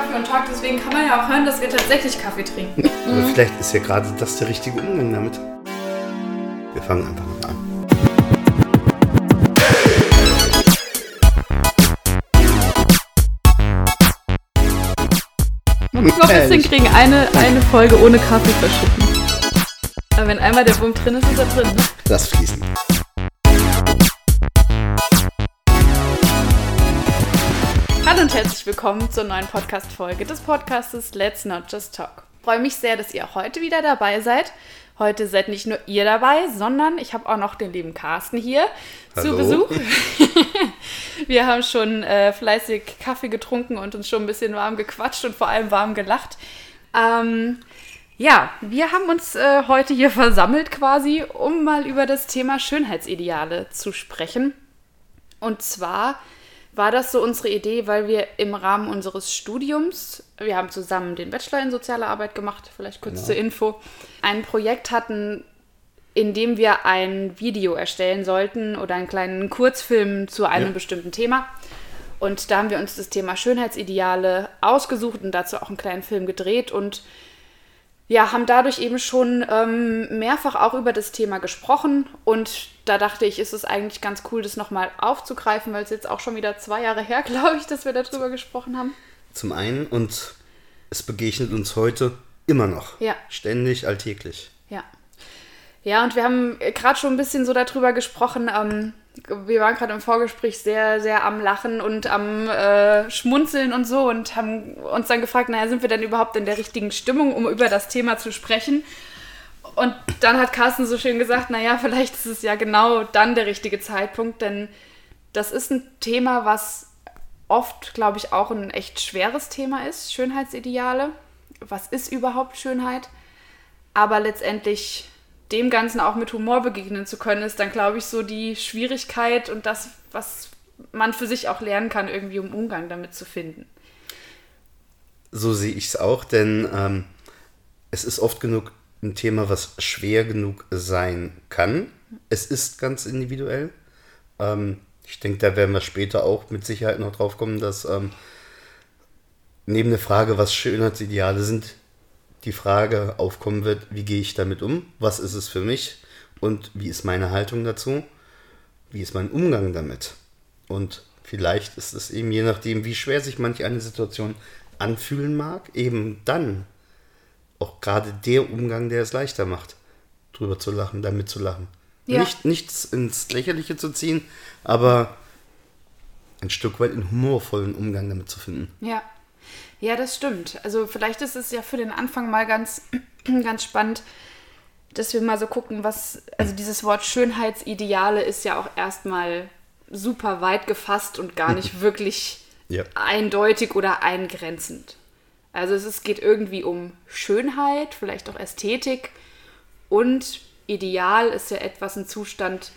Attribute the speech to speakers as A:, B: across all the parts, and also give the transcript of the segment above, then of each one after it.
A: Kaffee und Talk, deswegen kann man ja auch hören, dass wir tatsächlich Kaffee trinken.
B: Aber vielleicht ist ja gerade das der richtige Umgang damit. Wir fangen einfach mal an.
A: Man muss noch ein bisschen kriegen, eine, eine Folge ohne Kaffee verschütten. Aber wenn einmal der Wurm drin ist, ist er drin. Ne?
B: Das Fließen.
A: Hallo und herzlich willkommen zur neuen Podcast-Folge des Podcastes Let's Not Just Talk. Ich freue mich sehr, dass ihr auch heute wieder dabei seid. Heute seid nicht nur ihr dabei, sondern ich habe auch noch den lieben Carsten hier
B: Hallo.
A: zu Besuch. Wir haben schon äh, fleißig Kaffee getrunken und uns schon ein bisschen warm gequatscht und vor allem warm gelacht. Ähm, ja, wir haben uns äh, heute hier versammelt quasi, um mal über das Thema Schönheitsideale zu sprechen. Und zwar war das so unsere Idee, weil wir im Rahmen unseres Studiums, wir haben zusammen den Bachelor in soziale Arbeit gemacht, vielleicht kurz
B: Genau.
A: zur Info, ein Projekt hatten, in dem wir ein Video erstellen sollten oder einen kleinen Kurzfilm zu einem
B: Ja.
A: bestimmten Thema. Und da haben wir uns das Thema Schönheitsideale ausgesucht und dazu auch einen kleinen Film gedreht und ja, haben dadurch eben schon ähm, mehrfach auch über das Thema gesprochen und da dachte ich, ist es eigentlich ganz cool, das nochmal aufzugreifen, weil es jetzt auch schon wieder zwei Jahre her, glaube ich, dass wir darüber gesprochen haben.
B: Zum einen und es begegnet uns heute immer noch.
A: Ja.
B: Ständig, alltäglich.
A: Ja. Ja, und wir haben gerade schon ein bisschen so darüber gesprochen. Ähm, wir waren gerade im Vorgespräch sehr, sehr am Lachen und am äh, Schmunzeln und so und haben uns dann gefragt, naja, sind wir denn überhaupt in der richtigen Stimmung, um über das Thema zu sprechen? Und dann hat Carsten so schön gesagt, naja, vielleicht ist es ja genau dann der richtige Zeitpunkt, denn das ist ein Thema, was oft, glaube ich, auch ein echt schweres Thema ist, Schönheitsideale. Was ist überhaupt Schönheit? Aber letztendlich dem Ganzen auch mit Humor begegnen zu können, ist dann, glaube ich, so die Schwierigkeit und das, was man für sich auch lernen kann, irgendwie um Umgang damit zu finden.
B: So sehe ich es auch, denn ähm, es ist oft genug ein Thema, was schwer genug sein kann. Es ist ganz individuell. Ähm, ich denke, da werden wir später auch mit Sicherheit noch drauf kommen, dass ähm, neben der Frage, was Schönheitsideale sind, die Frage aufkommen wird, wie gehe ich damit um? Was ist es für mich? Und wie ist meine Haltung dazu? Wie ist mein Umgang damit? Und vielleicht ist es eben, je nachdem, wie schwer sich manch eine Situation anfühlen mag, eben dann auch gerade der Umgang, der es leichter macht, drüber zu lachen, damit zu lachen.
A: Ja.
B: Nicht, nichts ins Lächerliche zu ziehen, aber ein Stück weit einen humorvollen Umgang damit zu finden.
A: Ja. Ja, das stimmt. Also vielleicht ist es ja für den Anfang mal ganz, ganz spannend, dass wir mal so gucken, was, also dieses Wort Schönheitsideale ist ja auch erstmal super weit gefasst und gar nicht wirklich
B: Ja.
A: eindeutig oder eingrenzend. Also es ist, geht irgendwie um Schönheit, vielleicht auch Ästhetik und Ideal ist ja etwas, ein Zustand,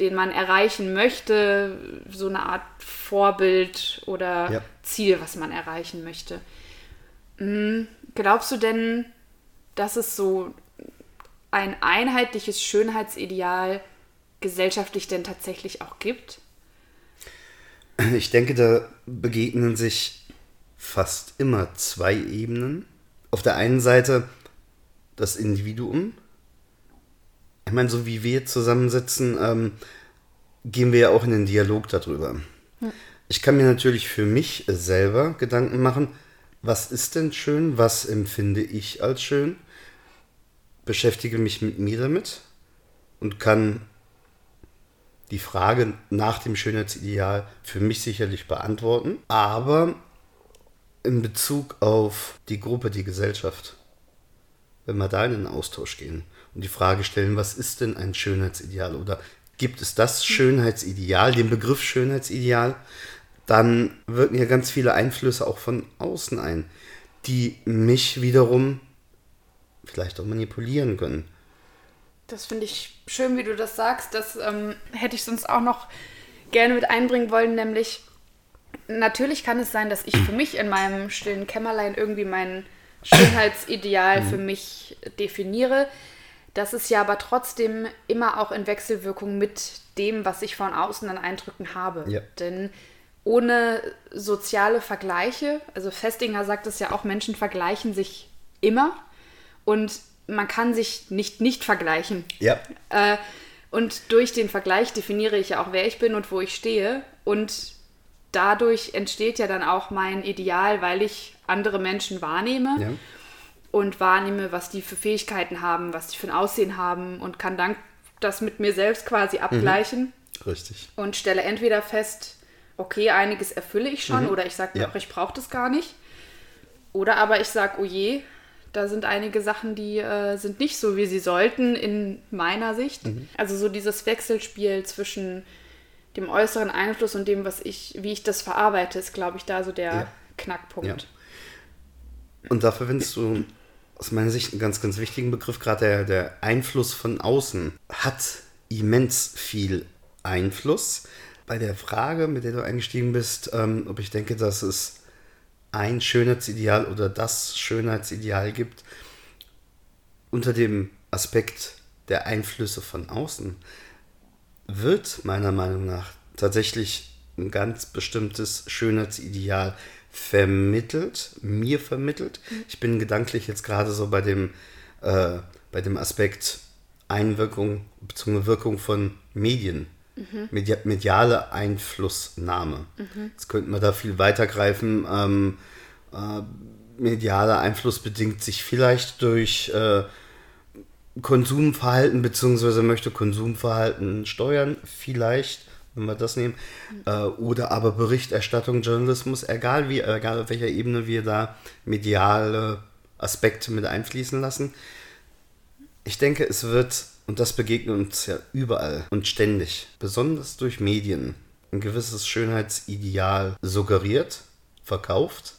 A: den man erreichen möchte, so eine Art Vorbild oder
B: Ja.
A: Ziel, was man erreichen möchte. Hm, Glaubst du denn, dass es so ein einheitliches Schönheitsideal gesellschaftlich denn tatsächlich auch gibt?
B: Ich denke, da begegnen sich fast immer zwei Ebenen. Auf der einen Seite das Individuum. Ich meine, so wie wir zusammensitzen, ähm, gehen wir ja auch in den Dialog darüber. Ich kann mir natürlich für mich selber Gedanken machen, was ist denn schön, was empfinde ich als schön, beschäftige mich mit mir damit und kann die Frage nach dem Schönheitsideal für mich sicherlich beantworten, aber in Bezug auf die Gruppe, die Gesellschaft, wenn wir da in den Austausch gehen und die Frage stellen, was ist denn ein Schönheitsideal oder gibt es das Schönheitsideal, den Begriff Schönheitsideal, dann wirken ja ganz viele Einflüsse auch von außen ein, die mich wiederum vielleicht auch manipulieren können.
A: Das finde ich schön, wie du das sagst. Das ähm, hätte ich sonst auch noch gerne mit einbringen wollen, nämlich natürlich kann es sein, dass ich für mich in meinem stillen Kämmerlein irgendwie mein Schönheitsideal für mich definiere. Das ist ja aber trotzdem immer auch in Wechselwirkung mit dem, was ich von außen an Eindrücken habe.
B: Ja.
A: Denn ohne soziale Vergleiche. Also Festinger sagt es ja auch, Menschen vergleichen sich immer und man kann sich nicht nicht vergleichen.
B: Ja.
A: Äh, und durch den Vergleich definiere ich ja auch, wer ich bin und wo ich stehe. Und dadurch entsteht ja dann auch mein Ideal, weil ich andere Menschen wahrnehme
B: Ja.
A: Und wahrnehme, was die für Fähigkeiten haben, was die für ein Aussehen haben und kann dann das mit mir selbst quasi abgleichen
B: Richtig.
A: und stelle entweder fest, okay, einiges erfülle ich schon oder ich sage
B: Ja.
A: ich brauche das gar nicht. Oder aber ich sage, oh je, da sind einige Sachen, die äh, sind nicht so, wie sie sollten in meiner Sicht. Also so dieses Wechselspiel zwischen dem äußeren Einfluss und dem, was ich, wie ich das verarbeite, ist, glaube ich, da so der
B: Ja.
A: Knackpunkt.
B: Ja. Und da verwendest du aus meiner Sicht einen ganz, ganz wichtigen Begriff, gerade der, der Einfluss von außen hat immens viel Einfluss. Bei der Frage, mit der du eingestiegen bist, ähm, ob ich denke, dass es ein Schönheitsideal oder das Schönheitsideal gibt, unter dem Aspekt der Einflüsse von außen, wird meiner Meinung nach tatsächlich ein ganz bestimmtes Schönheitsideal vermittelt, mir vermittelt. Ich bin gedanklich jetzt gerade so bei dem, äh, bei dem Aspekt Einwirkung bzw. Wirkung von Medien. Media mediale Einflussnahme. Jetzt könnten wir da viel weitergreifen. Ähm, äh, medialer Einfluss bedingt sich vielleicht durch äh, Konsumverhalten beziehungsweise möchte Konsumverhalten steuern, vielleicht, wenn wir das nehmen, äh, oder aber Berichterstattung, Journalismus, egal wie, egal auf welcher Ebene wir da mediale Aspekte mit einfließen lassen. Ich denke, es wird, und das begegnet uns ja überall und ständig, besonders durch Medien, ein gewisses Schönheitsideal suggeriert, verkauft.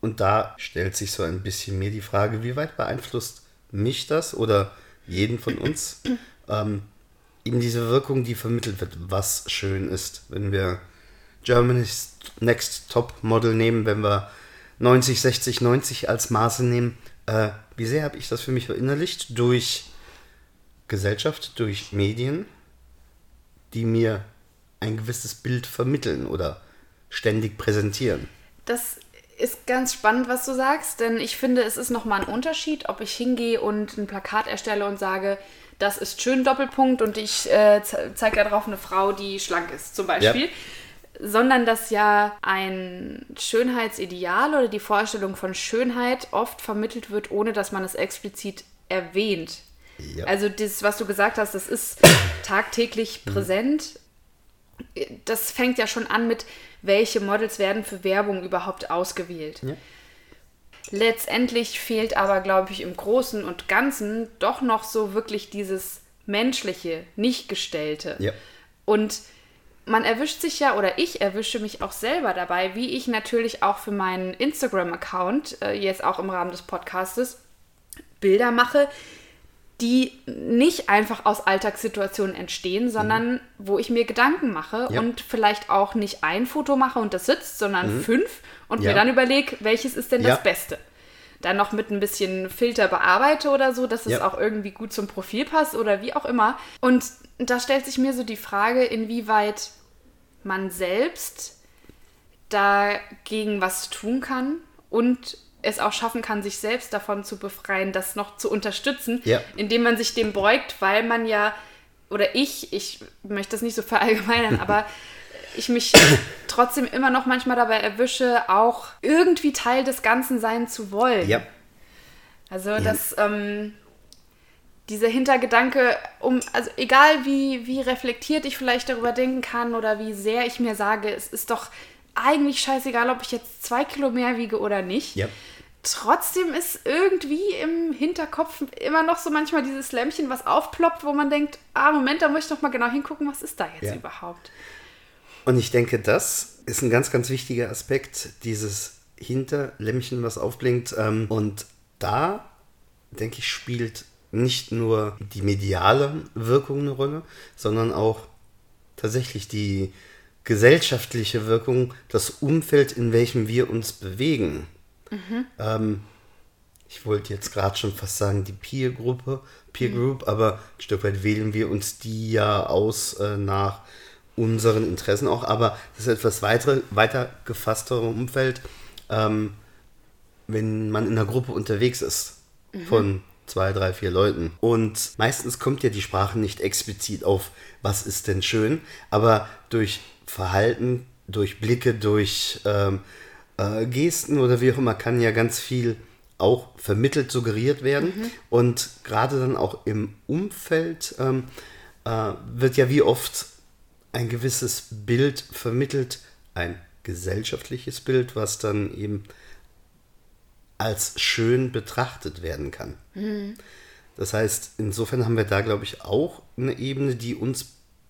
B: Und da stellt sich so ein bisschen mir die Frage, wie weit beeinflusst mich das oder jeden von uns ähm, eben diese Wirkung, die vermittelt wird, was schön ist, wenn wir Germany's Next Top Model nehmen, wenn wir 90, 60, 90 als Maße nehmen. Äh, wie sehr habe ich das für mich verinnerlicht? Durch Gesellschaft, durch Medien, die mir ein gewisses Bild vermitteln oder ständig präsentieren.
A: Das ist ganz spannend, was du sagst, denn ich finde, es ist nochmal ein Unterschied, ob ich hingehe und ein Plakat erstelle und sage, das ist schön, Doppelpunkt, und ich äh, ze- zeige da drauf eine Frau, die schlank ist, zum Beispiel. Sondern dass ja ein Schönheitsideal oder die Vorstellung von Schönheit oft vermittelt wird, ohne dass man es explizit erwähnt.
B: Ja.
A: Also das, was du gesagt hast, das ist tagtäglich präsent. Das fängt ja schon an mit, welche Models werden für Werbung überhaupt ausgewählt.
B: Ja.
A: Letztendlich fehlt aber, glaube ich, im Großen und Ganzen doch noch so wirklich dieses menschliche, nicht gestellte.
B: Ja.
A: Und man erwischt sich ja, oder ich erwische mich auch selber dabei, wie ich natürlich auch für meinen Instagram-Account, äh, jetzt auch im Rahmen des Podcastes, Bilder mache, die nicht einfach aus Alltagssituationen entstehen, sondern wo ich mir Gedanken mache
B: Ja.
A: und vielleicht auch nicht ein Foto mache und das sitzt, sondern fünf und
B: Ja.
A: mir dann überlege, welches ist denn
B: Ja.
A: das Beste. Dann noch mit ein bisschen Filter bearbeite oder so, dass es auch irgendwie gut zum Profil passt oder wie auch immer. Und da stellt sich mir so die Frage, inwieweit man selbst dagegen was tun kann und es auch schaffen kann, sich selbst davon zu befreien, das noch zu unterstützen,
B: Ja.
A: indem man sich dem beugt, weil man ja, oder ich, ich möchte das nicht so verallgemeinern, aber ich mich trotzdem immer noch manchmal dabei erwische, auch irgendwie Teil des Ganzen sein zu wollen.
B: Ja.
A: Also das, ähm, dieser Hintergedanke, um, also egal wie, wie reflektiert ich vielleicht darüber denken kann oder wie sehr ich mir sage, es ist doch eigentlich scheißegal, ob ich jetzt zwei Kilo mehr wiege oder nicht.
B: Ja.
A: Trotzdem ist irgendwie im Hinterkopf immer noch so manchmal dieses Lämpchen, was aufploppt, wo man denkt, ah, Moment, da muss ich noch mal genau hingucken, was ist da jetzt
B: Ja.
A: überhaupt?
B: Und ich denke, das ist ein ganz, ganz wichtiger Aspekt, dieses Hinterlämmchen, was aufblinkt. Ähm, und da, denke ich, spielt nicht nur die mediale Wirkung eine Rolle, sondern auch tatsächlich die gesellschaftliche Wirkung, das Umfeld, in welchem wir uns bewegen. Ähm, ich wollte jetzt gerade schon fast sagen, die Peer-Gruppe, Peer Group, aber ein Stück weit wählen wir uns die ja aus äh, nach unseren Interessen auch, aber das ist etwas weitere, weiter gefasstere Umfeld, ähm, wenn man in einer Gruppe unterwegs ist von zwei, drei, vier Leuten. Und meistens kommt ja die Sprache nicht explizit auf, was ist denn schön, aber durch Verhalten, durch Blicke, durch ähm, äh, Gesten oder wie auch immer kann ja ganz viel auch vermittelt, suggeriert werden. Und gerade dann auch im Umfeld ähm, äh, wird ja wie oft ein gewisses Bild vermittelt, ein gesellschaftliches Bild, was dann eben als schön betrachtet werden kann. Das heißt, insofern haben wir da, glaube ich, auch eine Ebene, die uns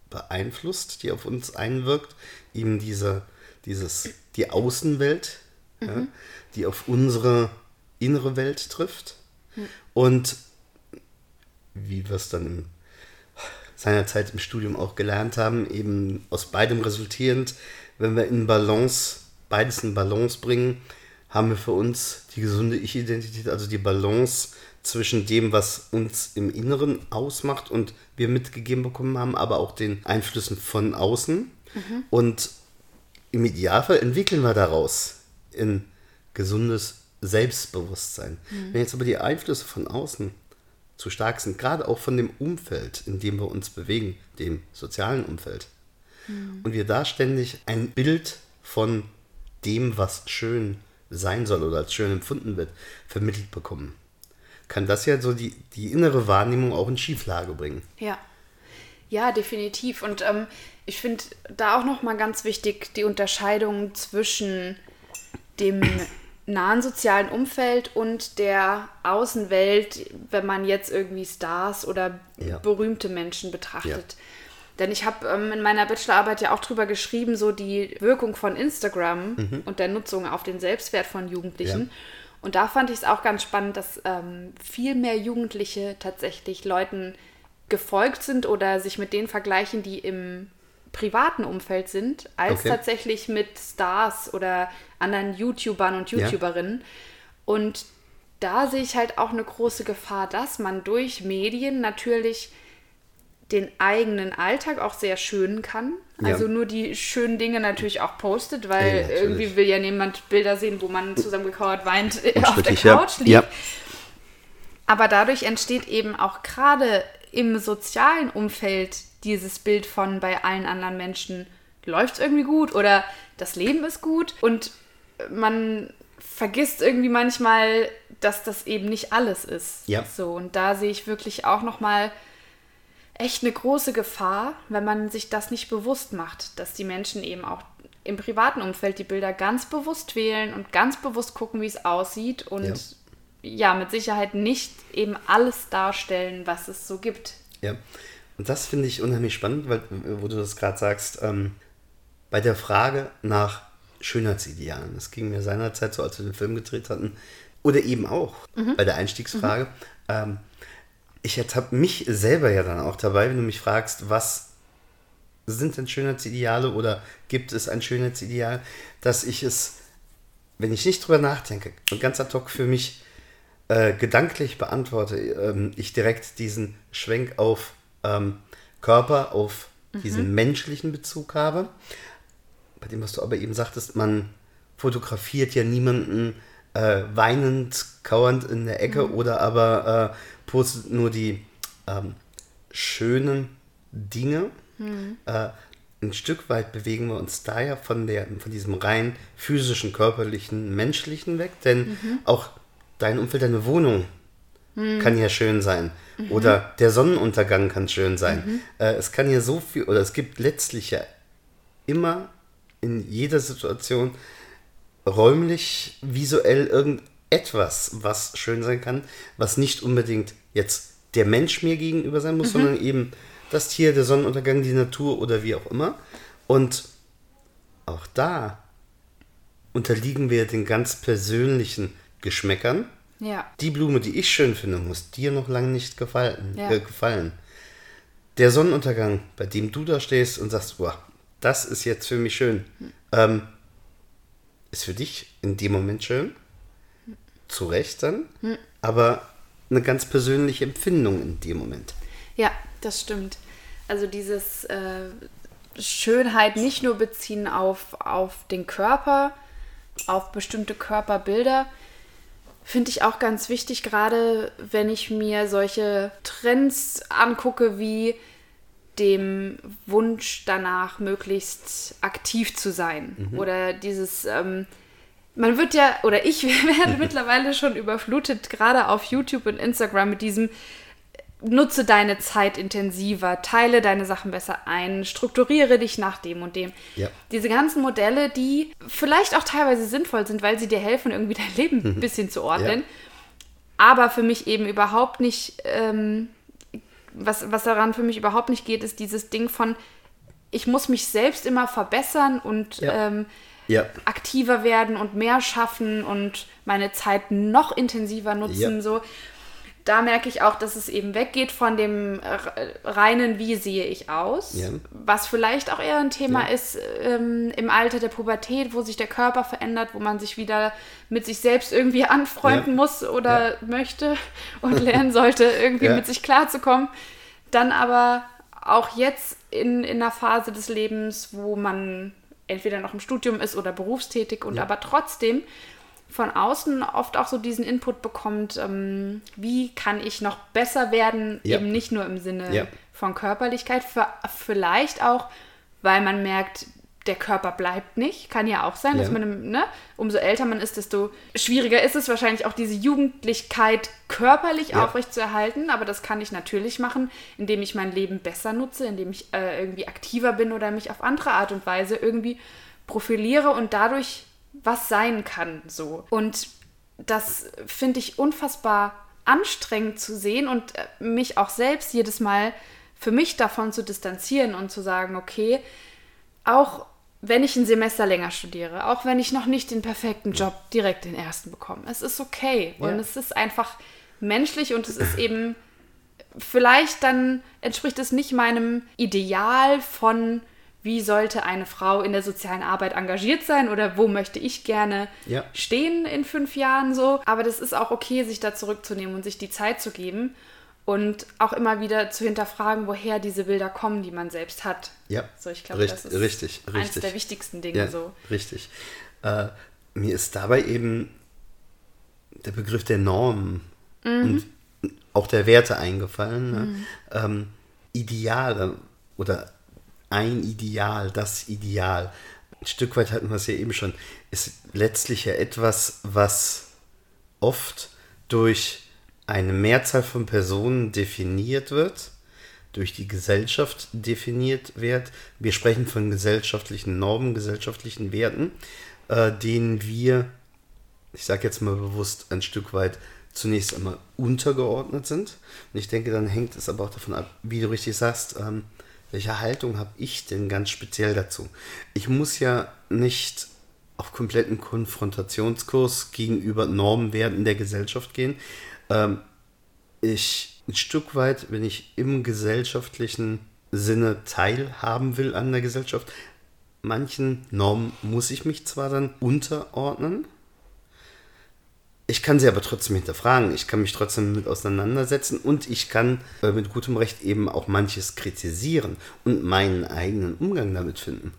B: beeinflusst, die auf uns einwirkt, eben diese, dieses, die Außenwelt, ja, die auf unsere innere Welt trifft. Und wie wir es dann in seiner Zeit im Studium auch gelernt haben, eben aus beidem resultierend, wenn wir in Balance, beides in Balance bringen, haben wir für uns die gesunde Ich-Identität, also die Balance zwischen dem, was uns im Inneren ausmacht und wir mitgegeben bekommen haben, aber auch den Einflüssen von außen. Und im Idealfall entwickeln wir daraus ein gesundes Selbstbewusstsein. Wenn jetzt aber die Einflüsse von außen zu stark sind, gerade auch von dem Umfeld, in dem wir uns bewegen, dem sozialen Umfeld, und wir da ständig ein Bild von dem, was schön sein soll oder als schön empfunden wird, vermittelt bekommen, kann das ja so die, die innere Wahrnehmung auch in Schieflage bringen.
A: Ja. Ja, definitiv. Und ähm, ich finde da auch nochmal ganz wichtig die Unterscheidung zwischen dem nahen sozialen Umfeld und der Außenwelt, wenn man jetzt irgendwie Stars oder
B: Ja.
A: berühmte Menschen betrachtet. Denn ich habe ähm, in meiner Bachelorarbeit ja auch drüber geschrieben, so die Wirkung von Instagram und der Nutzung auf den Selbstwert von Jugendlichen.
B: Ja.
A: Und da fand ich es auch ganz spannend, dass ähm, viel mehr Jugendliche tatsächlich Leuten gefolgt sind oder sich mit denen vergleichen, die im privaten Umfeld sind, als
B: Okay.
A: tatsächlich mit Stars oder anderen YouTubern und
B: Ja.
A: YouTuberinnen. Und da sehe ich halt auch eine große Gefahr, dass man durch Medien natürlich den eigenen Alltag auch sehr schön kann.
B: Ja.
A: Also nur die schönen Dinge natürlich auch postet, weil
B: Ja,
A: irgendwie will ja niemand Bilder sehen, wo man zusammengekauert weint äh, auf der
B: Unstrittig, ja.
A: Couch liegt.
B: Ja.
A: Aber dadurch entsteht eben auch gerade im sozialen Umfeld dieses Bild von bei allen anderen Menschen läuft es irgendwie gut oder das Leben ist gut und man vergisst irgendwie manchmal, dass das eben nicht alles ist.
B: Ja.
A: So und da sehe ich wirklich auch noch mal echt eine große Gefahr, wenn man sich das nicht bewusst macht, dass die Menschen eben auch im privaten Umfeld die Bilder ganz bewusst wählen und ganz bewusst gucken, wie es aussieht und
B: Ja.
A: ja, mit Sicherheit nicht eben alles darstellen, was es so gibt.
B: Ja, und das finde ich unheimlich spannend, weil, wo du das gerade sagst, ähm, bei der Frage nach Schönheitsidealen. Das ging mir seinerzeit so, als wir den Film gedreht hatten, oder eben auch bei der Einstiegsfrage. Ähm, ich ertappe mich selber ja dann auch dabei, wenn du mich fragst, was sind denn Schönheitsideale oder gibt es ein Schönheitsideal, dass ich es, wenn ich nicht drüber nachdenke und ganz ad hoc für mich äh, gedanklich beantworte, ähm, ich direkt diesen Schwenk auf ähm, Körper, auf diesen menschlichen Bezug habe. Bei dem, was du aber eben sagtest, man fotografiert ja niemanden äh, weinend, kauernd in der Ecke oder aber äh, postet nur die ähm, schönen Dinge. Äh, ein Stück weit bewegen wir uns da ja von, der, von diesem rein physischen, körperlichen, menschlichen weg, denn auch dein Umfeld, deine Wohnung kann ja schön sein. Oder der Sonnenuntergang kann schön sein. Äh, es kann ja so viel, oder es gibt letztlich ja immer in jeder Situation räumlich, visuell irgendetwas, was schön sein kann, was nicht unbedingt jetzt der Mensch mir gegenüber sein muss, sondern eben das Tier, der Sonnenuntergang, die Natur oder wie auch immer. Und auch da unterliegen wir den ganz persönlichen Geschmäckern.
A: Ja.
B: Die Blume, die ich schön finde, muss dir noch lange nicht gefallen.
A: Ja.
B: Äh, gefallen. Der Sonnenuntergang, bei dem du da stehst und sagst, boah, das ist jetzt für mich schön, ähm, ist für dich in dem Moment schön. Zu Recht dann. Aber eine ganz persönliche Empfindung in dem Moment.
A: Ja, das stimmt. Also dieses, äh, Schönheit nicht nur beziehen auf, auf den Körper, auf bestimmte Körperbilder. Finde ich auch ganz wichtig, gerade wenn ich mir solche Trends angucke, wie dem Wunsch danach, möglichst aktiv zu sein. Mhm. Oder dieses, ähm, man wird ja, oder ich werde mittlerweile schon überflutet, gerade auf YouTube und Instagram mit diesem, nutze deine Zeit intensiver, teile deine Sachen besser ein, strukturiere dich nach dem und dem. Ja. Diese ganzen Modelle, die vielleicht auch teilweise sinnvoll sind, weil sie dir helfen, irgendwie dein Leben mhm. ein bisschen zu ordnen, ja. aber für mich eben überhaupt nicht, ähm, was, was daran für mich überhaupt nicht geht, ist dieses Ding von, ich muss mich selbst immer verbessern und ja. Ähm, ja. aktiver werden und mehr schaffen und meine Zeit noch intensiver nutzen. So da merke ich auch, dass es eben weggeht von dem reinen, wie sehe ich aus, ja. was vielleicht auch eher ein Thema ja. ist ähm, im Alter der Pubertät, wo sich der Körper verändert, wo man sich wieder mit sich selbst irgendwie anfreunden ja. muss oder möchte und lernen sollte, irgendwie mit sich klarzukommen. Dann aber auch jetzt in, in einer Phase des Lebens, wo man entweder noch im Studium ist oder berufstätig und aber trotzdem von außen oft auch so diesen Input bekommt, ähm, wie kann ich noch besser werden, ja. eben nicht nur im Sinne ja. von Körperlichkeit, vielleicht auch, weil man merkt, der Körper bleibt nicht. Kann ja auch sein, ja. dass man, ne, umso älter man ist, desto schwieriger ist es wahrscheinlich auch diese Jugendlichkeit körperlich ja. aufrechtzuerhalten. Aber das kann ich natürlich machen, indem ich mein Leben besser nutze, indem ich äh, irgendwie aktiver bin oder mich auf andere Art und Weise irgendwie profiliere und dadurch was sein kann so. Und das finde ich unfassbar anstrengend zu sehen und äh, mich auch selbst jedes Mal für mich davon zu distanzieren und zu sagen, okay, auch wenn ich ein Semester länger studiere, auch wenn ich noch nicht den perfekten Job direkt den ersten bekomme, es ist okay ja. und es ist einfach menschlich und es ist eben vielleicht dann entspricht es nicht meinem Ideal von wie sollte eine Frau in der sozialen Arbeit engagiert sein oder wo möchte ich gerne ja. stehen in fünf Jahren so. Aber das ist auch okay, sich da zurückzunehmen und sich die Zeit zu geben und auch immer wieder zu hinterfragen, woher diese Bilder kommen, die man selbst hat.
B: Ja,
A: so, ich glaube, das ist
B: richtig,
A: eines
B: richtig.
A: der wichtigsten Dinge.
B: Ja,
A: so.
B: Richtig. Äh, mir ist dabei eben der Begriff der Normen mhm. und auch der Werte eingefallen. Ne? Mhm. Ähm, Ideale oder ein Ideal, das Ideal. Ein Stück weit hatten wir es ja eben schon, ist letztlich ja etwas, was oft durch eine Mehrzahl von Personen definiert wird, durch die Gesellschaft definiert wird. Wir sprechen von gesellschaftlichen Normen, gesellschaftlichen Werten, äh, denen wir, ich sage jetzt mal bewusst, ein Stück weit zunächst einmal untergeordnet sind. Und ich denke, dann hängt es aber auch davon ab, wie du richtig sagst, ähm, welche Haltung habe ich denn ganz speziell dazu? Ich muss ja nicht auf kompletten Konfrontationskurs gegenüber Normenwerten der Gesellschaft gehen. Ähm, ich ein Stück weit, wenn ich im gesellschaftlichen Sinne teilhaben will an der Gesellschaft, manchen Normen muss ich mich zwar dann unterordnen, ich kann sie aber trotzdem hinterfragen, ich kann mich trotzdem mit auseinandersetzen und ich kann äh, mit gutem Recht eben auch manches kritisieren und meinen eigenen Umgang damit finden.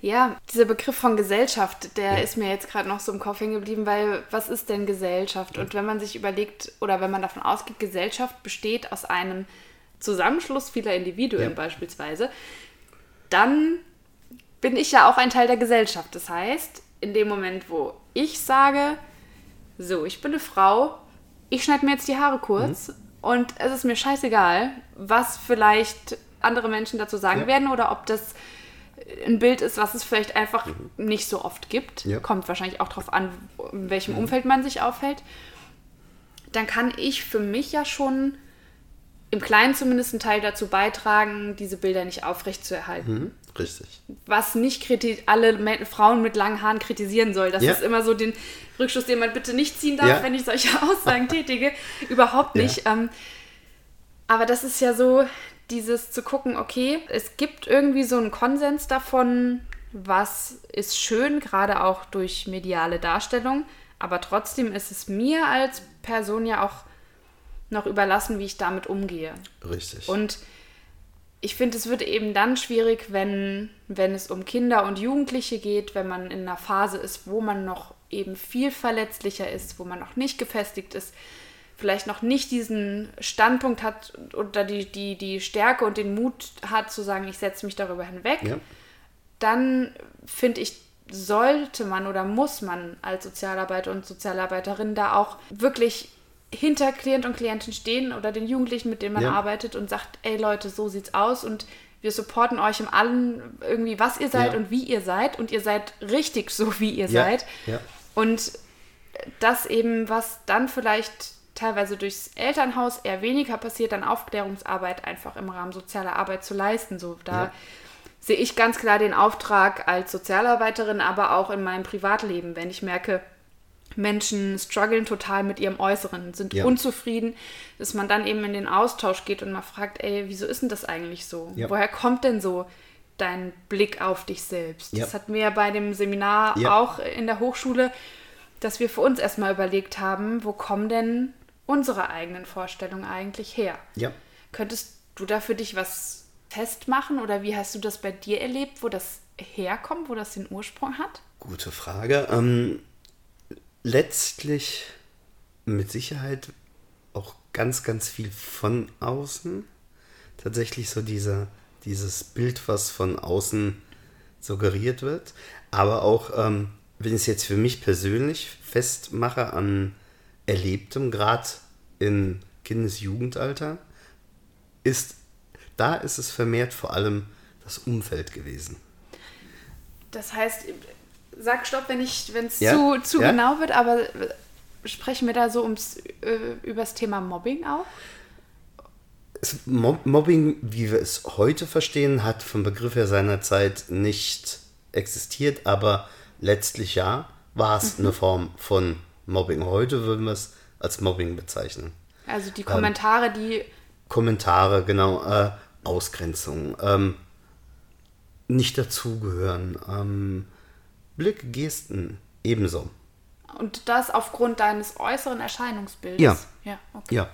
A: Ja, dieser Begriff von Gesellschaft, der ja. ist mir jetzt gerade noch so im Kopf hängen geblieben, weil was ist denn Gesellschaft? Und wenn man sich überlegt oder wenn man davon ausgeht, Gesellschaft besteht aus einem Zusammenschluss vieler Individuen ja. beispielsweise, dann bin ich ja auch ein Teil der Gesellschaft. Das heißt, in dem Moment, wo ich sage, so, ich bin eine Frau, ich schneide mir jetzt die Haare kurz mhm. und es ist mir scheißegal, was vielleicht andere Menschen dazu sagen ja. werden oder ob das ein Bild ist, was es vielleicht einfach mhm. nicht so oft gibt. Ja. Kommt wahrscheinlich auch darauf an, in welchem mhm. Umfeld man sich aufhält. Dann kann ich für mich ja schon im Kleinen zumindest einen Teil dazu beitragen, diese Bilder nicht aufrechtzuerhalten.
B: Richtig.
A: Was nicht alle Frauen mit langen Haaren kritisieren soll. Das ja. ist immer so den Rückschluss, den man bitte nicht ziehen darf, ja. wenn ich solche Aussagen tätige. Überhaupt nicht. Ja. Ähm, aber das ist ja so, dieses zu gucken, okay, es gibt irgendwie so einen Konsens davon, was ist schön, gerade auch durch mediale Darstellung. Aber trotzdem ist es mir als Person ja auch noch überlassen, wie ich damit umgehe.
B: Richtig.
A: Und ich finde, es wird eben dann schwierig, wenn, wenn es um Kinder und Jugendliche geht, wenn man in einer Phase ist, wo man noch eben viel verletzlicher ist, wo man noch nicht gefestigt ist, vielleicht noch nicht diesen Standpunkt hat oder die, die, die Stärke und den Mut hat zu sagen, ich setze mich darüber hinweg, ja. dann finde ich, sollte man oder muss man als Sozialarbeiter und Sozialarbeiterin da auch wirklich hinter Klient und Klientin stehen oder den Jugendlichen, mit denen man ja. arbeitet und sagt, ey Leute, so sieht's aus und wir supporten euch im allen irgendwie, was ihr seid ja. und wie ihr seid und ihr seid richtig so, wie ihr ja. seid. Und das eben, was dann vielleicht teilweise durchs Elternhaus eher weniger passiert, dann Aufklärungsarbeit einfach im Rahmen sozialer Arbeit zu leisten. So, da sehe ich ganz klar den Auftrag als Sozialarbeiterin, aber auch in meinem Privatleben, wenn ich merke, Menschen strugglen total mit ihrem Äußeren, sind ja. unzufrieden, dass man dann eben in den Austausch geht und mal fragt, ey, wieso ist denn das eigentlich so? Ja. Woher kommt denn so dein Blick auf dich selbst? Ja. Das hatten wir ja bei dem Seminar auch in der Hochschule, dass wir für uns erstmal überlegt haben, wo kommen denn unsere eigenen Vorstellungen eigentlich her? Ja. Könntest du da für dich was festmachen oder wie hast du das bei dir erlebt, wo das herkommt, wo das den Ursprung hat?
B: Gute Frage. Ähm, letztlich mit Sicherheit auch ganz, ganz viel von außen. Tatsächlich so diese, dieses Bild, was von außen suggeriert wird. Aber auch, ähm, wenn ich es jetzt für mich persönlich festmache an Erlebtem, gerade in Kindesjugendalter, ist, da ist es vermehrt vor allem das Umfeld gewesen.
A: Das heißt, sag Stopp, wenn es ja? zu, zu ja? genau wird, aber sprechen wir da so ums, äh, über das Thema Mobbing auch?
B: Mobbing, wie wir es heute verstehen, hat vom Begriff her seiner Zeit nicht existiert, aber letztlich ja, war es mhm. eine Form von Mobbing. Heute würden wir es als Mobbing bezeichnen.
A: Also die Kommentare, ähm, die.
B: Kommentare, genau, äh, Ausgrenzung, ähm, nicht dazugehören, ähm, Blick, Gesten ebenso.
A: Und das aufgrund deines äußeren Erscheinungsbildes?
B: Ja. Ja, okay. ja.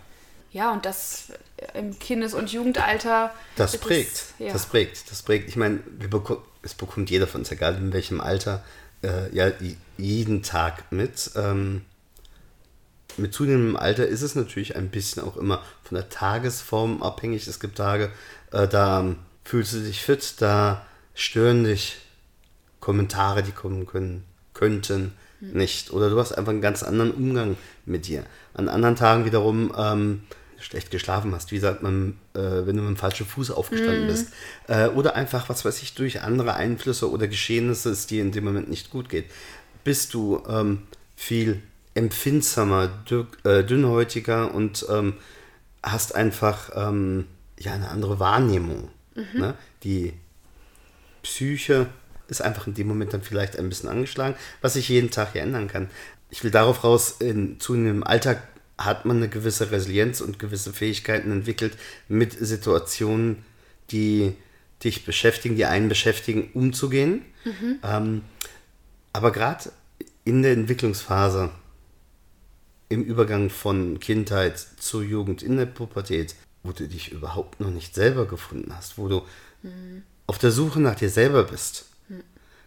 A: Ja, und das im Kindes- und Jugendalter.
B: Das prägt. Es, ja. Das prägt. Das prägt. Ich meine, es bekommt jeder von uns, egal in welchem Alter, äh, ja, jeden Tag mit. Ähm, mit zunehmendem Alter ist es natürlich ein bisschen auch immer von der Tagesform abhängig. Es gibt Tage, äh, da fühlst du dich fit, da stören dich Kommentare, die kommen können, könnten, mhm. nicht. Oder du hast einfach einen ganz anderen Umgang mit dir. An anderen Tagen wiederum ähm, schlecht geschlafen hast, wie sagt man, äh, wenn du mit dem falschen Fuß aufgestanden mhm. bist. Äh, oder einfach, was weiß ich, durch andere Einflüsse oder Geschehnisse, es dir in dem Moment nicht gut geht. Bist du ähm, viel empfindsamer, äh, dünnhäutiger und ähm, hast einfach ähm, ja, eine andere Wahrnehmung. Mhm. Ne? Die Psyche ist einfach in dem Moment dann vielleicht ein bisschen angeschlagen, was sich jeden Tag hier ändern kann. Ich will darauf raus, in zunehmendem Alltag hat man eine gewisse Resilienz und gewisse Fähigkeiten entwickelt, mit Situationen, die dich beschäftigen, die einen beschäftigen, umzugehen. Mhm. Ähm, aber gerade in der Entwicklungsphase, im Übergang von Kindheit zur Jugend, in der Pubertät, wo du dich überhaupt noch nicht selber gefunden hast, wo du mhm. auf der Suche nach dir selber bist,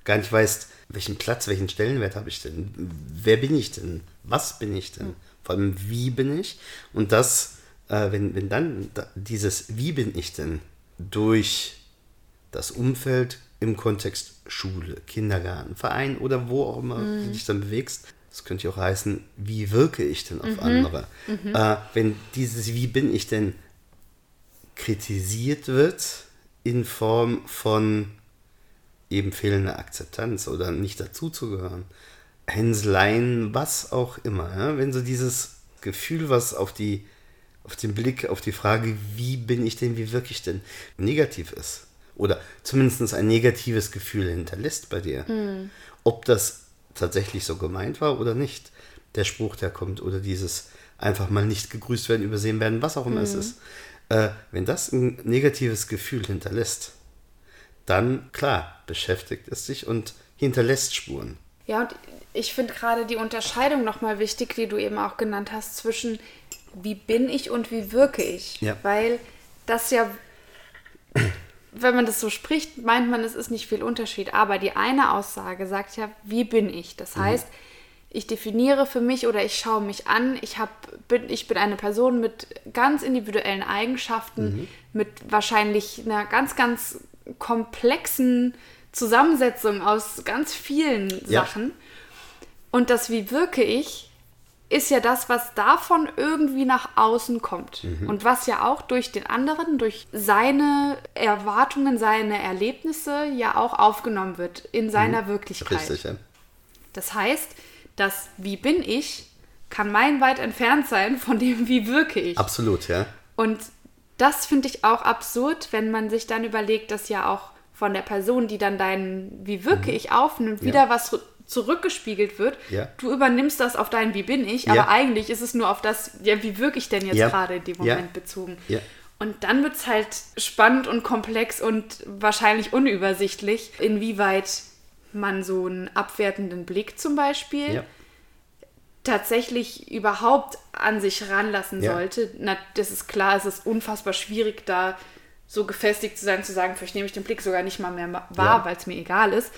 B: gar nicht weißt, welchen Platz, welchen Stellenwert habe ich denn? Wer bin ich denn? Was bin ich denn? Vor allem, wie bin ich? Und das, äh, wenn, wenn dann dieses Wie bin ich denn durch das Umfeld im Kontext Schule, Kindergarten, Verein oder wo auch immer mhm. du dich dann bewegst, das könnte ja auch heißen, wie wirke ich denn auf mhm. andere? Mhm. Äh, wenn dieses Wie bin ich denn kritisiert wird in Form von eben fehlende Akzeptanz oder nicht dazuzugehören. Hänseleien, was auch immer. Ja? Wenn so dieses Gefühl, was auf die, auf den Blick, auf die Frage, wie bin ich denn, wie wirke ich denn, negativ ist. Oder zumindest ein negatives Gefühl hinterlässt bei dir. Mhm. Ob das tatsächlich so gemeint war oder nicht. Der Spruch, der kommt, oder dieses einfach mal nicht gegrüßt werden, übersehen werden, was auch immer mhm. es ist. Äh, wenn das ein negatives Gefühl hinterlässt, dann klar beschäftigt es sich und hinterlässt Spuren.
A: Ja, und ich finde gerade die Unterscheidung nochmal wichtig, die du eben auch genannt hast, zwischen wie bin ich und wie wirke ich. Ja. Weil das ja wenn man das so spricht, meint man, es ist nicht viel Unterschied. Aber die eine Aussage sagt ja, wie bin ich? Das
B: Mhm.
A: heißt, ich definiere für mich oder ich schaue mich an, ich, hab, bin, ich bin eine Person mit ganz individuellen Eigenschaften,
B: Mhm.
A: mit wahrscheinlich einer ganz, ganz komplexen Zusammensetzung aus ganz vielen
B: Ja.
A: Sachen. Und das, wie wirke ich, ist ja das, was davon irgendwie nach außen kommt.
B: Mhm.
A: Und was ja auch durch den anderen, durch seine Erwartungen, seine Erlebnisse ja auch aufgenommen wird in seiner Wirklichkeit.
B: Mhm. Richtig, ja.
A: Das heißt, das Wie bin ich kann meilenweit entfernt sein von dem Wie wirke ich.
B: Absolut, ja.
A: Und das finde ich auch absurd, wenn man sich dann überlegt, dass ja auch von der Person, die dann dein Wie wirke ich aufnimmt, wieder was ru- zurückgespiegelt wird.
B: Mhm. Ja.
A: Du übernimmst das auf dein Wie bin ich,
B: Ja.
A: aber eigentlich ist es nur auf das, ja, wie wirke ich denn jetzt
B: Ja.
A: gerade in dem
B: Ja.
A: Moment bezogen.
B: Ja.
A: Und dann wird es halt spannend und komplex und wahrscheinlich unübersichtlich, inwieweit man so einen abwertenden Blick zum Beispiel
B: Ja.
A: Tatsächlich überhaupt an sich ranlassen
B: Ja.
A: sollte. Na, das ist klar, es ist unfassbar schwierig, da so gefestigt zu sein, zu sagen, vielleicht nehme ich den Blick sogar nicht mal mehr wahr,
B: Ja.
A: weil es mir egal ist.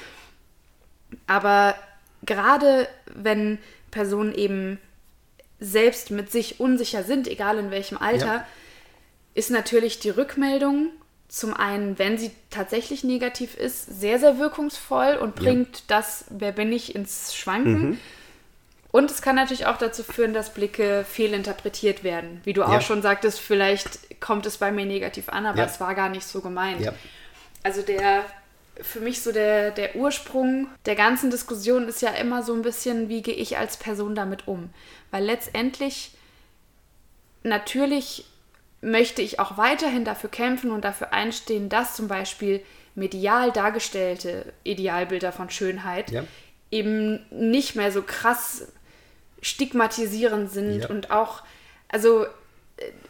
A: Aber gerade wenn Personen eben selbst mit sich unsicher sind, egal in welchem Alter,
B: Ja.
A: ist natürlich die Rückmeldung zum einen, wenn sie tatsächlich negativ ist, sehr, sehr wirkungsvoll und bringt das, wer bin ich, ins Schwanken.
B: Mhm.
A: Und es kann natürlich auch dazu führen, dass Blicke fehlinterpretiert werden. Wie du auch
B: Ja.
A: schon sagtest, vielleicht kommt es bei mir negativ an, aber
B: Ja.
A: es war gar nicht so gemeint.
B: Ja.
A: Also der, für mich so der, der Ursprung der ganzen Diskussion ist ja immer so ein bisschen, wie gehe ich als Person damit um? Weil letztendlich natürlich möchte ich auch weiterhin dafür kämpfen und dafür einstehen, dass zum Beispiel medial dargestellte Idealbilder von Schönheit eben nicht mehr so krass stigmatisierend sind
B: Ja.
A: und auch, also äh,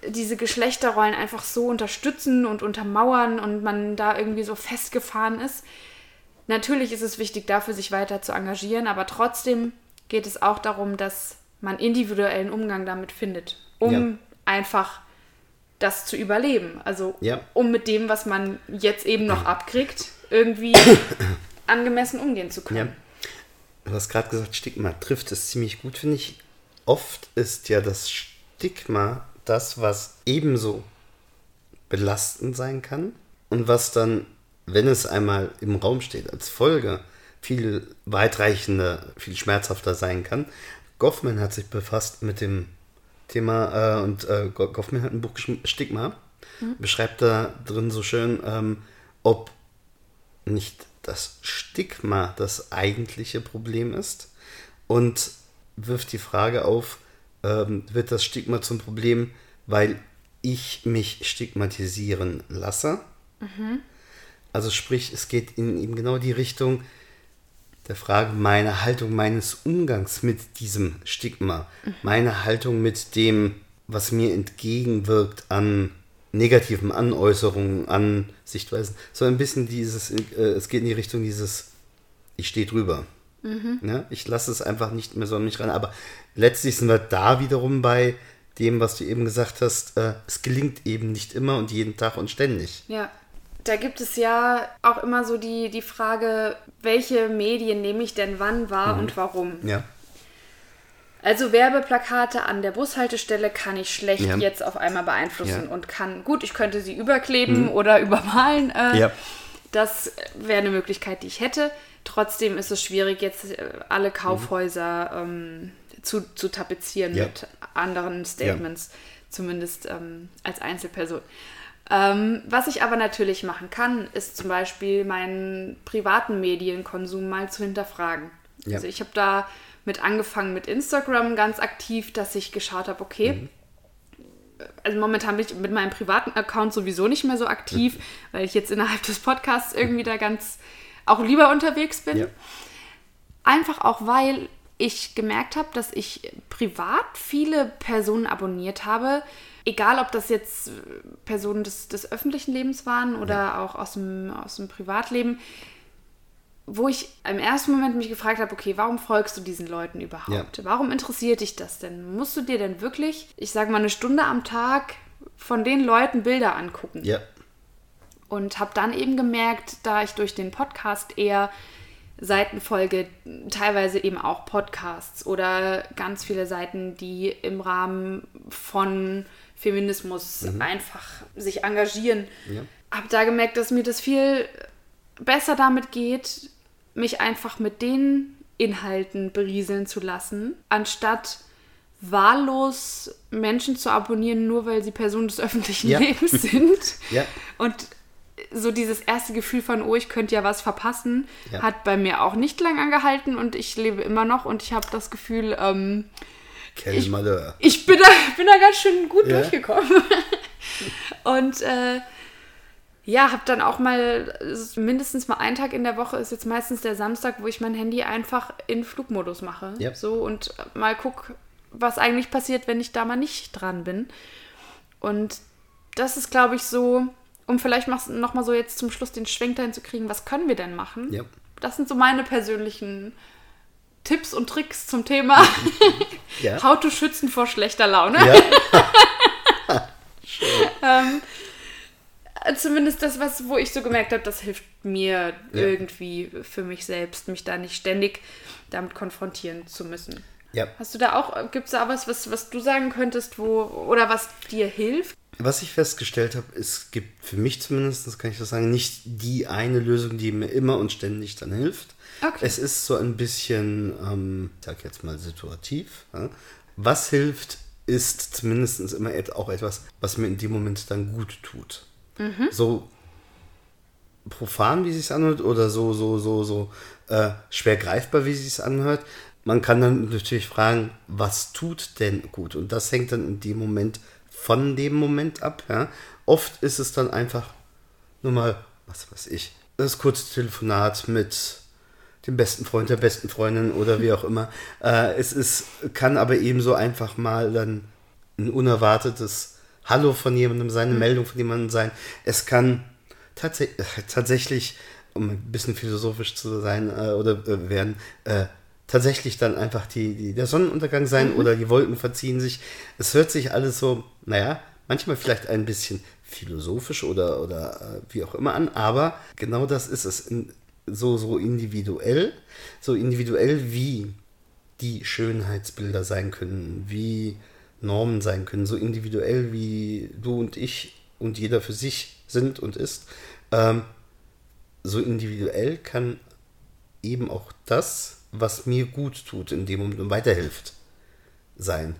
A: diese Geschlechterrollen einfach so unterstützen und untermauern und man da irgendwie so festgefahren ist. Natürlich ist es wichtig, dafür sich weiter zu engagieren, aber trotzdem geht es auch darum, dass man individuellen Umgang damit findet, um
B: Ja.
A: einfach das zu überleben. Also
B: Ja.
A: um mit dem, was man jetzt eben noch abkriegt, irgendwie angemessen umgehen zu
B: Ja. Du hast gerade gesagt, Stigma trifft es ziemlich gut, finde ich. Oft ist ja das Stigma das, was ebenso belastend sein kann und was dann, wenn es einmal im Raum steht, als Folge viel weitreichender, viel schmerzhafter sein kann. Goffman hat sich befasst mit dem Thema äh, und äh, Go- Goffman hat ein Buch geschrieben, Stigma, beschreibt da drin so schön, ähm, ob nicht das Stigma das eigentliche Problem ist und wirft die Frage auf, ähm, wird das Stigma zum Problem, weil ich mich stigmatisieren lasse? Also sprich, es geht in eben genau die Richtung der Frage meiner Haltung, meines Umgangs mit diesem Stigma, meine Haltung mit dem, was mir entgegenwirkt an negativen Anäußerungen, an Sichtweisen. So ein bisschen dieses, äh, es geht in die Richtung dieses, ich stehe drüber. Ne? Ich lasse es einfach nicht mehr so an mich ran. Aber letztlich sind wir da wiederum bei dem, was du eben gesagt hast, äh, es gelingt eben nicht immer und jeden Tag und ständig.
A: Ja, da gibt es ja auch immer so die, die Frage, welche Medien nehme ich denn wann wahr und warum?
B: Ja.
A: Also Werbeplakate an der Bushaltestelle kann ich schlecht
B: Ja.
A: jetzt auf einmal beeinflussen
B: Ja.
A: und kann, gut, ich könnte sie überkleben oder übermalen. Äh,
B: Ja.
A: Das wäre eine Möglichkeit, die ich hätte. Trotzdem ist es schwierig, jetzt äh, alle Kaufhäuser ähm, zu, zu tapezieren mit anderen Statements, zumindest ähm, als Einzelperson. Ähm, was ich aber natürlich machen kann, ist zum Beispiel meinen privaten Medienkonsum mal zu hinterfragen.
B: Ja.
A: Also ich habe da mit angefangen mit Instagram ganz aktiv, dass ich geschaut habe, okay, also momentan bin ich mit meinem privaten Account sowieso nicht mehr so aktiv, weil ich jetzt innerhalb des Podcasts irgendwie da ganz auch lieber unterwegs bin.
B: Ja.
A: Einfach auch, weil ich gemerkt habe, dass ich privat viele Personen abonniert habe. Egal, ob das jetzt Personen des, des öffentlichen Lebens waren oder auch aus dem, aus dem Privatleben, wo ich im ersten Moment mich gefragt habe, okay, warum folgst du diesen Leuten überhaupt? Warum interessiert dich das denn? Musst du dir denn wirklich, ich sage mal, eine Stunde am Tag von den Leuten Bilder angucken?
B: Ja.
A: Und habe dann eben gemerkt, da ich durch den Podcast eher Seiten folge, teilweise eben auch Podcasts oder ganz viele Seiten, die im Rahmen von Feminismus mhm. einfach sich engagieren. Ja. Habe da gemerkt, dass mir das viel besser damit geht, mich einfach mit den Inhalten berieseln zu lassen, anstatt wahllos Menschen zu abonnieren, nur weil sie Personen des öffentlichen ja. Lebens sind. ja. Und so dieses erste Gefühl von, oh, ich könnte ja was verpassen, ja. hat bei mir auch nicht lang angehalten und ich lebe immer noch und ich habe das Gefühl, ähm, ich, ich, bin, da, bin da ganz schön gut ja. durchgekommen. und äh, ja, habe dann auch mal mindestens mal einen Tag in der Woche ist jetzt meistens der Samstag, wo ich mein Handy einfach in Flugmodus mache. Yep. So und mal guck, was eigentlich passiert, wenn ich da mal nicht dran bin. Und das ist, glaube ich, so, um vielleicht noch mal so jetzt zum Schluss den Schwenk dahin zu kriegen, was können wir denn machen? Yep. Das sind so meine persönlichen Tipps und Tricks zum Thema ja. How to schützen vor schlechter Laune. Ja. ähm, zumindest das, was, wo ich so gemerkt habe, das hilft mir ja. irgendwie für mich selbst, mich da nicht ständig damit konfrontieren zu müssen. Ja. Hast du da auch, gibt es da was, was, was du sagen könntest, wo, oder was dir hilft?
B: Was ich festgestellt habe, es gibt für mich zumindest, kann ich das sagen, nicht die eine Lösung, die mir immer und ständig dann hilft. Okay. Es ist so ein bisschen, ähm, ich sag jetzt mal situativ. Ja? Was hilft, ist zumindest immer auch etwas, was mir in dem Moment dann gut tut. Mhm. So profan, wie es sich anhört, oder so, so, so, so äh, schwer greifbar, wie es sich anhört. Man kann dann natürlich fragen, was tut denn gut? Und das hängt dann in dem Moment von dem Moment ab. Ja? Oft ist es dann einfach nur mal, was weiß ich, das kurze Telefonat mit dem besten Freund der besten Freundin oder wie auch immer. Äh, es ist, kann aber ebenso einfach mal dann ein unerwartetes Hallo von jemandem sein, eine mhm. Meldung von jemandem sein. Es kann tats tatsächlich, um ein bisschen philosophisch zu sein äh, oder äh, werden, äh, tatsächlich dann einfach die, die, der Sonnenuntergang sein mhm. oder die Wolken verziehen sich. Es hört sich alles so, naja, manchmal vielleicht ein bisschen philosophisch oder, oder äh, wie auch immer an, aber genau das ist es. In, so, so individuell, so individuell wie die Schönheitsbilder sein können, wie Normen sein können, so individuell wie du und ich und jeder für sich sind und ist, ähm, so individuell kann eben auch das, was mir gut tut, in dem Moment weiterhilft, sein.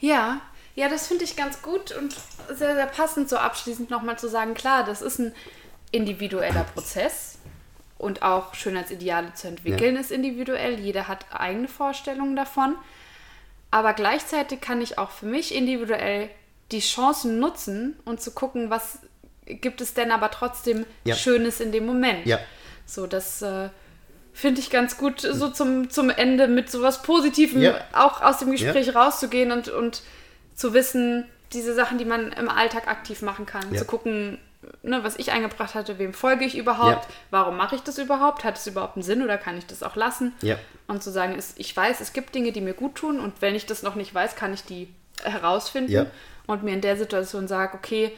A: Ja, ja, das finde ich ganz gut und sehr, sehr passend, so abschließend nochmal zu sagen, klar, das ist ein individueller Prozess und auch Schönheitsideale zu entwickeln ja. ist individuell. Jeder hat eigene Vorstellungen davon. Aber gleichzeitig kann ich auch für mich individuell die Chancen nutzen und zu gucken, was gibt es denn aber trotzdem ja. Schönes in dem Moment. Ja. So, das äh, finde ich ganz gut, so zum, zum Ende mit sowas Positivem ja. auch aus dem Gespräch rauszugehen und, und zu wissen, diese Sachen, die man im Alltag aktiv machen kann, zu gucken, ne, was ich eingebracht hatte, wem folge ich überhaupt, ja. warum mache ich das überhaupt, hat es überhaupt einen Sinn oder kann ich das auch lassen? Ja. Und zu sagen, ist, ich weiß, es gibt Dinge, die mir gut tun und wenn ich das noch nicht weiß, kann ich die herausfinden ja. und mir in der Situation sagen, okay,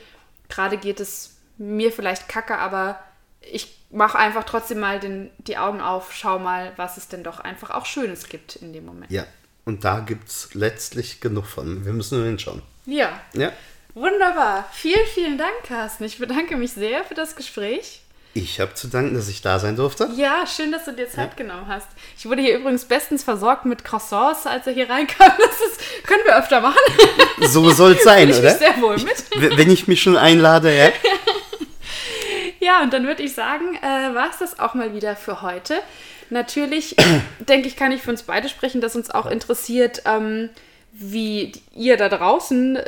A: gerade geht es mir vielleicht kacke, aber ich mache einfach trotzdem mal den, die Augen auf, schau mal, was es denn doch einfach auch Schönes gibt in dem Moment.
B: Ja, und da gibt es letztlich genug von. Wir müssen nur hinschauen.
A: Ja. Ja. Wunderbar. Vielen, vielen Dank, Carsten. Ich bedanke mich sehr für das Gespräch.
B: Ich habe zu danken, dass ich da sein durfte.
A: Ja, schön, dass du dir Zeit ja. genommen hast. Ich wurde hier übrigens bestens versorgt mit Croissants, als er hier reinkam. Das ist, können wir öfter machen.
B: So soll es sein, ich oder? sehr wohl mit. Wenn ich mich schon einlade, ja.
A: ja, und dann würde ich sagen, äh, war es das auch mal wieder für heute. Natürlich, denke ich, kann ich für uns beide sprechen, dass uns auch interessiert, ähm, wie ihr da draußen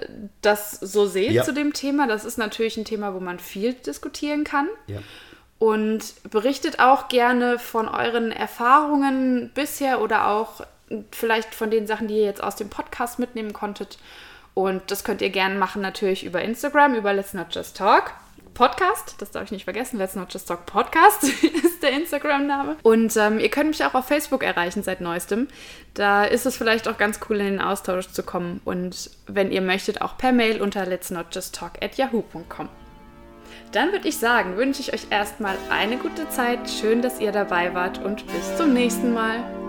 A: das so seht ja. zu dem Thema. Das ist natürlich ein Thema, wo man viel diskutieren kann. Ja. Und berichtet auch gerne von euren Erfahrungen bisher oder auch vielleicht von den Sachen, die ihr jetzt aus dem Podcast mitnehmen konntet. Und das könnt ihr gerne machen natürlich über Instagram, über Let's Not Just Talk. Podcast, das darf ich nicht vergessen, Let's Not Just Talk Podcast ist der Instagram-Name. Und ähm, ihr könnt mich auch auf Facebook erreichen seit neuestem. Da ist es vielleicht auch ganz cool, in den Austausch zu kommen. Und wenn ihr möchtet, auch per Mail unter let's not just talk at yahoo.com. Dann würde ich sagen, wünsche ich euch erstmal eine gute Zeit. Schön, dass ihr dabei wart und bis zum nächsten Mal.